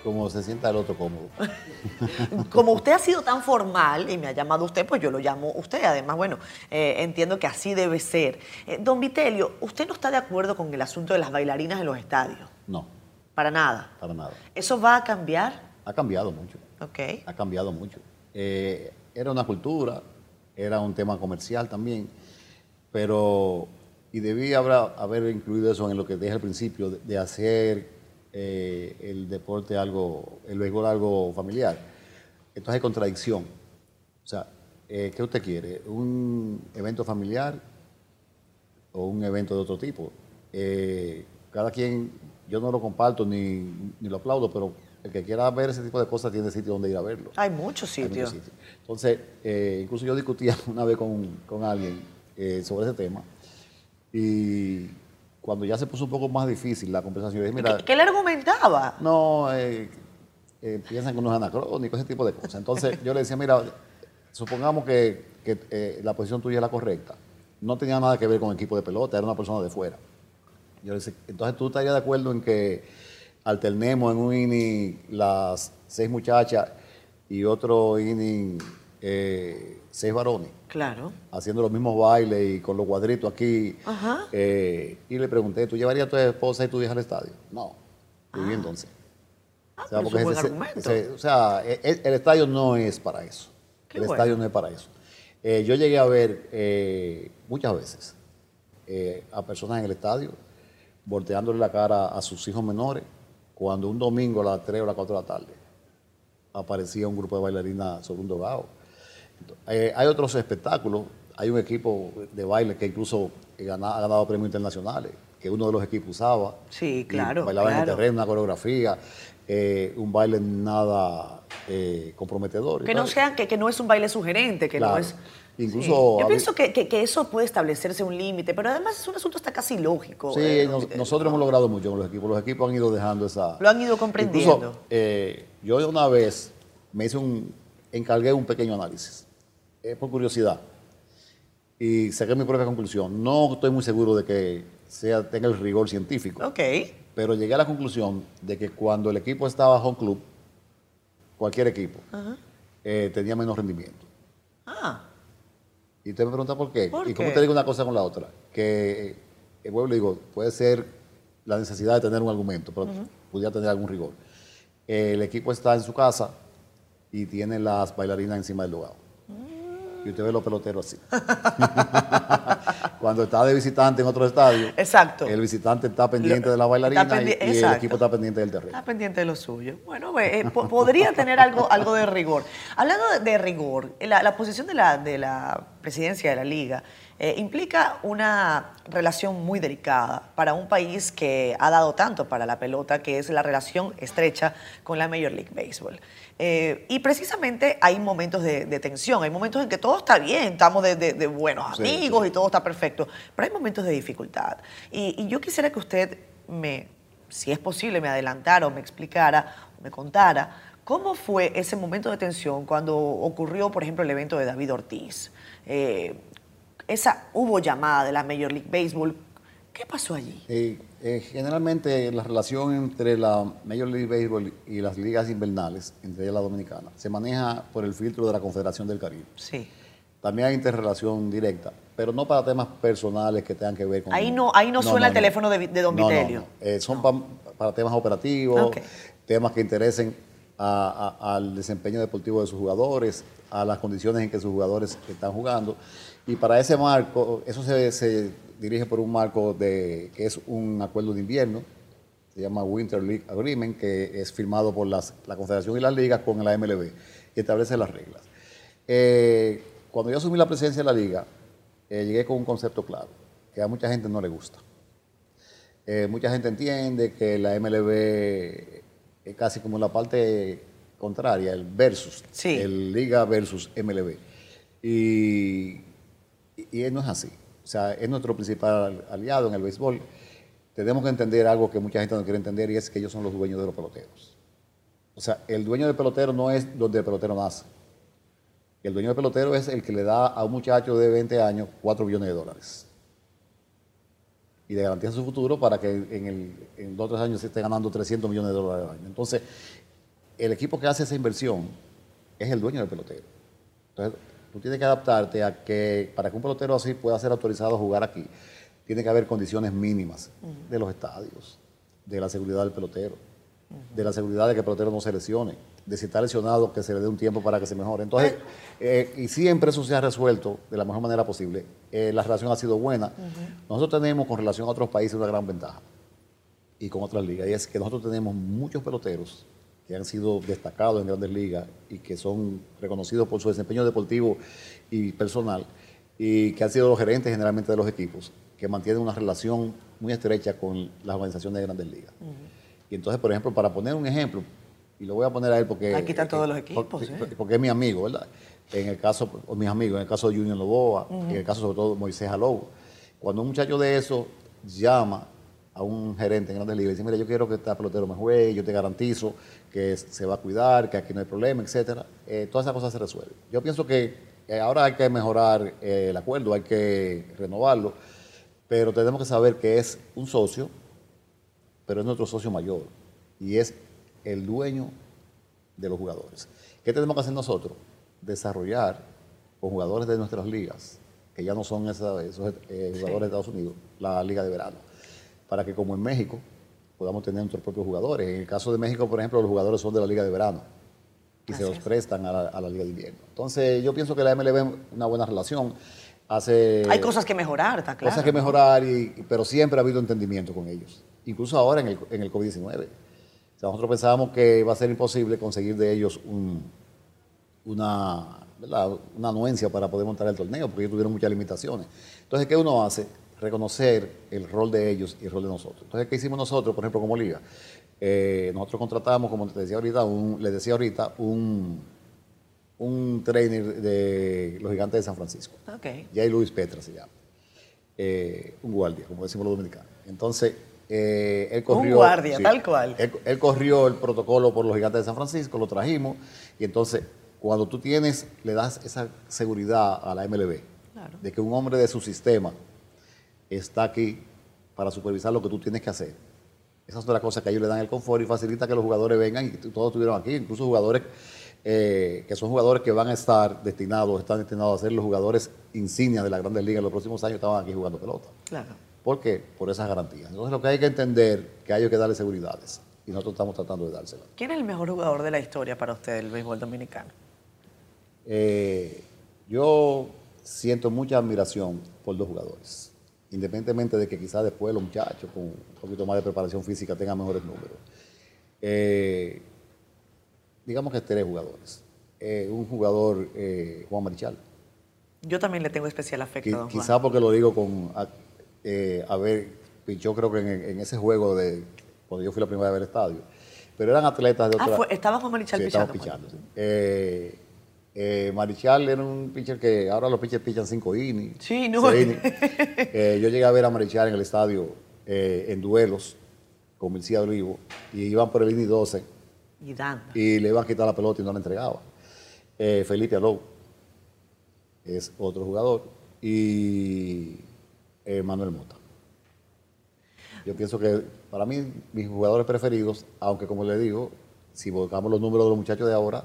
Como se sienta el otro cómodo. <laughs> Como usted ha sido tan formal y me ha llamado usted, pues yo lo llamo usted. Además, bueno, eh, entiendo que así debe ser. Eh, don Vitelio, ¿usted no está de acuerdo con el asunto de las bailarinas en los estadios? No, Para nada. para nada. ¿Eso va a cambiar? Ha cambiado mucho. Ok. ha cambiado mucho. Eh, era una cultura, era un tema comercial también, pero, y debía haber, haber incluido eso en lo que dije al principio, de, de hacer eh, el deporte algo, el béisbol algo familiar. Entonces hay contradicción. O sea, eh, ¿qué usted quiere? ¿Un evento familiar o un evento de otro tipo? Eh, cada quien, yo no lo comparto ni, ni lo aplaudo, pero el que quiera ver ese tipo de cosas tiene sitio donde ir a verlo. Hay muchos sitios. sitios. Entonces, eh, incluso yo discutía <laughs> una vez con, con alguien sobre ese tema y cuando ya se puso un poco más difícil la conversación, dije, mira, ¿Qué, qué le argumentaba? no, eh, eh, piensan que uno es anacrónico, ese tipo de cosas. Entonces yo le decía, mira, supongamos que, que, eh, la posición tuya es la correcta. No tenía nada que ver con el equipo de pelota, era una persona de fuera. Yo le decía, entonces tú estarías de acuerdo en que alternemos en un inning las seis muchachas y otro inning eh, seis varones Claro. haciendo los mismos bailes y con los cuadritos aquí. Ajá. Eh, y le pregunté, ¿tú llevarías a tu esposa y tu hija al estadio? No. Y bien, entonces. Ah, O sea, porque es un buen ese- argumento. ese- o sea, e- e- el, estadio no es para eso. Qué el bueno. estadio no es para eso. Eh, yo llegué a ver eh, muchas veces eh, a personas en el estadio volteándole la cara a sus hijos menores cuando un domingo a las 3 o las 4 de la tarde aparecía un grupo de bailarinas sobre un dogado. Eh, hay otros espectáculos. Hay un equipo de baile que incluso gana- ha ganado premios internacionales, que uno de los equipos usaba. Sí, claro, Bailaba en claro. el terreno, una coreografía, eh, un baile nada eh, comprometedor. Que no, sean, que, que no es un baile sugerente, que no es... Incluso Sí. Yo a pienso que, que- que eso puede establecerse un límite, pero además es un asunto hasta casi lógico. Sí, eh, nos- eh, nosotros hemos logrado mucho con los equipos. Los equipos han ido dejando esa... Lo han ido comprendiendo. Incluso, eh, yo una vez me hice un... encargué un pequeño análisis, eh, por curiosidad. y saqué mi propia conclusión. No estoy muy seguro de que sea, tenga el rigor científico. Ok. Pero llegué a la conclusión de que cuando el equipo estaba home club, cualquier equipo, eh, tenía menos rendimiento. Ah, Y usted me pregunta por qué. ¿Por y cómo qué? te digo una cosa con la otra. Que, eh, vuelvo y digo, puede ser la necesidad de tener un argumento, pero pudiera tener algún rigor. El equipo está en su casa y tiene las bailarinas encima del lugar. Y usted ve los peloteros así. <laughs> Cuando está de visitante en otro estadio, exacto. el visitante está pendiente Lo- de la bailarina y, el equipo está pendiente del terreno. Está pendiente de lo suyo. Bueno, eh, po- podría tener algo, algo de rigor. Hablando de, de rigor, la, la posición de la, de la presidencia de la liga eh, implica una relación muy delicada para un país que ha dado tanto para la pelota, que es la relación estrecha con la Major League Baseball. Eh, y precisamente hay momentos de, de tensión, hay momentos en que todo está bien, estamos de, de- de buenos Sí, amigos sí. y todo está perfecto, pero hay momentos de dificultad. Y, y yo quisiera que usted me, si es posible, me adelantara o me explicara, o me contara, cómo fue ese momento de tensión cuando ocurrió, por ejemplo, el evento de David Ortiz. Eh, esa, hubo llamada de la Major League Baseball. ¿Qué pasó allí? Eh, eh, generalmente la relación entre la Major League Baseball y las ligas invernales, entre ellas la dominicana, se maneja por el filtro de la Confederación del Caribe. Sí. También hay interrelación directa, pero no para temas personales que tengan que ver con... Ahí no- ahí no suena el teléfono de de don Vitelio. no. Eh, son pa- para temas operativos, temas que interesen a- a- al desempeño deportivo de sus jugadores, a las condiciones en que sus jugadores están jugando. Y para ese marco, eso se, se dirige por un marco de, que es un acuerdo de invierno, se llama Winter League Agreement, que es firmado por las- la Confederación y las ligas con la MLB y establece las reglas. Eh, cuando yo asumí la presidencia de la liga, eh, llegué con un concepto claro, que a mucha gente no le gusta. Eh, mucha gente entiende que la MLB es casi como la parte contraria, el versus, Sí. el liga versus MLB. Y, y, y no es así. O sea, es nuestro principal aliado en el béisbol. Tenemos que entender algo que mucha gente no quiere entender y es que ellos son los dueños de los peloteros. O sea, el dueño del pelotero no es donde el pelotero nace. El dueño del pelotero es el que le da a un muchacho de 20 años 4 billones de dólares. Y le garantiza su futuro para que en, el, o tres años se esté ganando 300 millones de dólares al año. Entonces, el equipo que hace esa inversión es el dueño del pelotero. Entonces, tú tienes que adaptarte a que para que un pelotero así pueda ser autorizado a jugar aquí, tiene que haber condiciones mínimas de los estadios, de la seguridad del pelotero, de la seguridad de que el pelotero no se lesione, de si está lesionado, que se le dé un tiempo para que se mejore. Entonces, eh, y siempre eso se ha resuelto de la mejor manera posible. Eh, la relación ha sido buena. Nosotros tenemos con relación a otros países una gran ventaja y con otras ligas, y es que nosotros tenemos muchos peloteros que han sido destacados en grandes ligas y que son reconocidos por su desempeño deportivo y personal, y que han sido los gerentes generalmente de los equipos, que mantienen una relación muy estrecha con las organizaciones de grandes ligas. Y entonces, por ejemplo, para poner un ejemplo, y lo voy a poner a él porque... Aquí están todos los eh, equipos, porque, ¿eh? porque es mi amigo, ¿verdad? En el caso, o mis amigos, en el caso de Junior Loboa, en el caso sobre todo de Moisés Alobo. Cuando un muchacho de eso llama a un gerente en Grandes Ligas y dice, mira, yo quiero que este pelotero me juegue, yo te garantizo que se va a cuidar, que aquí no hay problema, etcétera, eh, todas esas cosas se resuelven. Yo pienso que eh, ahora hay que mejorar eh, el acuerdo, hay que renovarlo, pero tenemos que saber que es un socio, pero es nuestro socio mayor y es el dueño de los jugadores. ¿Qué tenemos que hacer nosotros? Desarrollar con jugadores de nuestras ligas, que ya no son esa- esos eh, jugadores de Estados Unidos, la liga de verano, para que como en México podamos tener nuestros propios jugadores. En el caso de México, por ejemplo, los jugadores son de la liga de verano y Así se los es. prestan a la, a la liga de invierno. Entonces, yo pienso que la MLB es una buena relación. Hace Hay cosas que mejorar, está claro. cosas que mejorar, y, pero siempre ha habido entendimiento con ellos. Incluso ahora en el, en el COVID-19. O sea, nosotros pensábamos que iba a ser imposible conseguir de ellos un- una, ¿verdad? una anuencia para poder montar el torneo, porque ellos tuvieron muchas limitaciones. Entonces, ¿qué uno hace? Reconocer el rol de ellos y el rol de nosotros. Entonces, ¿qué hicimos nosotros, por ejemplo, como liga? Eh, nosotros contratamos, como te decía ahorita, un, les decía ahorita, un, un trainer de los gigantes de San Francisco. Ok. Jay Luis Petra se llama. Eh, un guardia, como decimos los dominicanos. Entonces, eh, él corrió. guardia, tal cual. Él, él corrió el protocolo por los gigantes de San Francisco, lo trajimos, y entonces, cuando tú tienes, le das esa seguridad a la MLB, de que un hombre de su sistema está aquí para supervisar lo que tú tienes que hacer. Esa es otra cosa que ellos le dan el confort y facilita que los jugadores vengan y todos estuvieron aquí, incluso jugadores eh, que son jugadores que van a estar destinados, están destinados a ser los jugadores insignias de la Grandes Ligas en los próximos años, estaban aquí jugando pelota. Claro. ¿Por qué? Por esas garantías. Entonces lo que hay que entender que hay que darle seguridades y nosotros estamos tratando de dárselas. ¿Quién es el mejor jugador de la historia para usted del béisbol dominicano? Eh, yo siento mucha admiración por dos jugadores, independientemente de que quizás después los muchachos con un poquito más de preparación física tengan mejores números. Eh, digamos que tres jugadores. Eh, un jugador, Juan Marichal. Yo también le tengo especial afecto a don Quizás porque lo digo con, a, ver, yo creo que en, ese juego de cuando yo fui la primera vez al estadio, pero eran atletas de ah, otra... Ah, estaba con Marichal sí, pichando. Eh, eh, Marichal era un pitcher que ahora los pitchers pichan cinco innings. Sí, no. <laughs> Eh, yo llegué a ver a Marichal en el estadio en duelos con Milcía de Olivo y iban por el inning 12 y, y le iban a quitar la pelota y no la entregaba. Felipe Alou es otro jugador y Manuel Mota. Yo pienso que para mí, mis jugadores preferidos, aunque como le digo, si buscamos los números de los muchachos de ahora,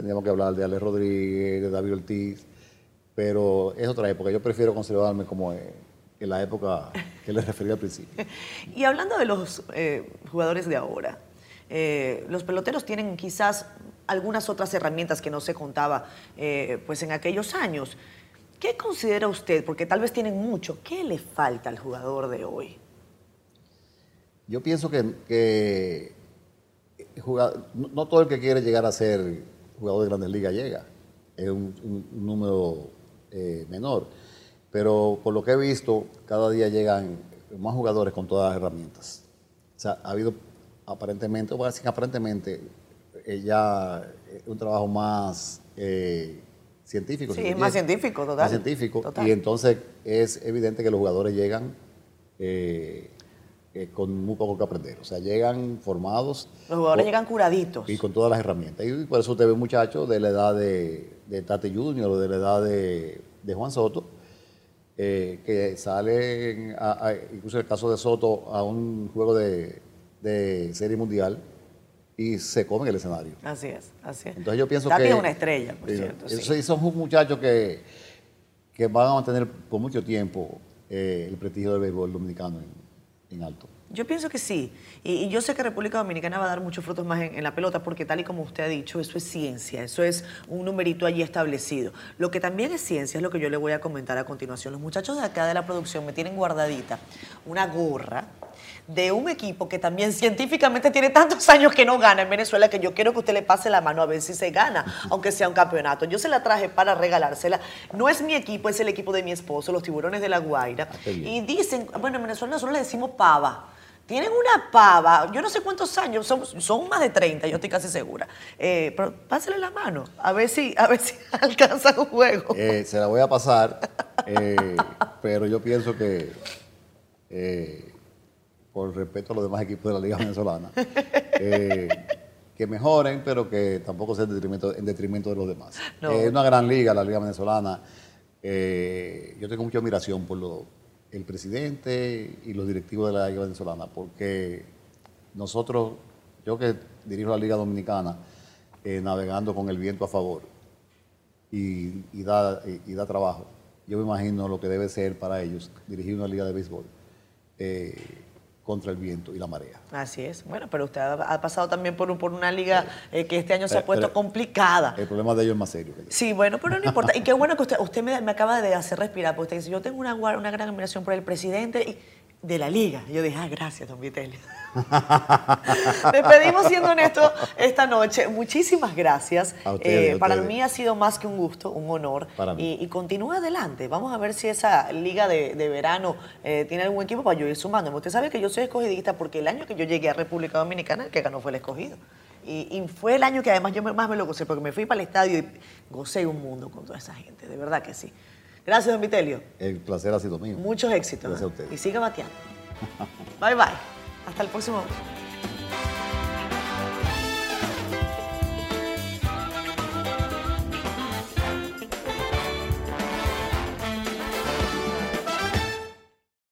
tendríamos que hablar de Ale Rodríguez, de David Ortiz, pero es otra época. Yo prefiero conservarme como en la época que les refería al principio. <laughs> Y hablando de los eh, jugadores de ahora, eh, los peloteros tienen quizás algunas otras herramientas que no se contaba eh, pues en aquellos años. ¿Qué considera usted? Porque tal vez tienen mucho. ¿Qué le falta al jugador de hoy? Yo pienso que, no, todo el que quiere llegar a ser jugador de grandes ligas llega. Es un, número eh, menor. Pero por lo que he visto, cada día llegan más jugadores con todas las herramientas. O sea, ha habido aparentemente, a decir aparentemente, eh, ya un trabajo más científico. Sí, es más científico, total. Más científico. Y entonces es evidente que los jugadores llegan eh, con muy poco que aprender. O sea, llegan formados. Los jugadores llegan curaditos. Y con todas las herramientas. Y por eso usted ve muchachos de la edad de, de Tate Junior o de la edad de, Juan Soto, eh, que salen, incluso en el caso de Soto, a un juego de, serie mundial y se comen el escenario. Así es, así es. Entonces yo pienso que... es una estrella, por cierto. Sí. Son muchachos que, que van a mantener por mucho tiempo eh, el prestigio del béisbol dominicano en alto. Yo pienso que sí. Y, yo sé que República Dominicana va a dar muchos frutos más en, la pelota, porque tal y como usted ha dicho, eso es ciencia, eso es un numerito allí establecido. Lo que también es ciencia es lo que yo le voy a comentar a continuación. Los muchachos de acá de la producción me tienen guardadita una gorra de un equipo que también científicamente tiene tantos años que no gana en Venezuela que yo quiero que usted le pase la mano a ver si se gana, aunque sea un campeonato. Yo se la traje para regalársela. No es mi equipo, es el equipo de mi esposo, los tiburones de la Guaira. Ah, y dicen, bueno, en Venezuela nosotros le decimos pava. Tienen una pava, yo no sé cuántos años, son, son más de 30, yo estoy casi segura. Eh, pero pásale la mano, a ver si, a ver si <laughs> alcanza un juego. Eh, se la voy a pasar, <laughs> eh, pero yo pienso que por respeto a los demás equipos de la Liga Venezolana, eh, que mejoren, pero que tampoco sea en detrimento, en detrimento de los demás. Es una gran liga la Liga Venezolana. Eh, yo tengo mucha admiración por lo, el presidente y los directivos de la Liga Venezolana, porque nosotros, yo que dirijo la Liga Dominicana, eh, navegando con el viento a favor y, da, y, da trabajo, yo me imagino lo que debe ser para ellos dirigir una liga de béisbol contra el viento y la marea. Así es. Bueno, pero usted ha, pasado también por, por una liga eh, que este año se ha puesto complicada. El problema de ellos es más serio. sí, bueno, pero no importa. y qué bueno que usted, usted me, acaba de hacer respirar, porque usted dice, yo tengo una, una gran admiración por el presidente y de la liga. Yo dije, ah, gracias, don Vitelio. <laughs> Despedimos siendo honesto esta noche. Muchísimas gracias. Eh, para mí ha sido más que un gusto, un honor. Y, continúa adelante. Vamos a ver si esa liga de, verano eh, tiene algún equipo para yo ir sumando. Usted sabe que yo soy escogidista porque el año que yo llegué a República Dominicana, el que ganó fue el escogido. Y, fue el año que además yo más me lo gocé, porque me fui para el estadio y gocé un mundo con toda esa gente. De verdad que sí. Gracias, don Vitelio. El placer ha sido mío. Muchos éxitos. Gracias a usted. Y siga bateando. bye bye. Hasta el próximo.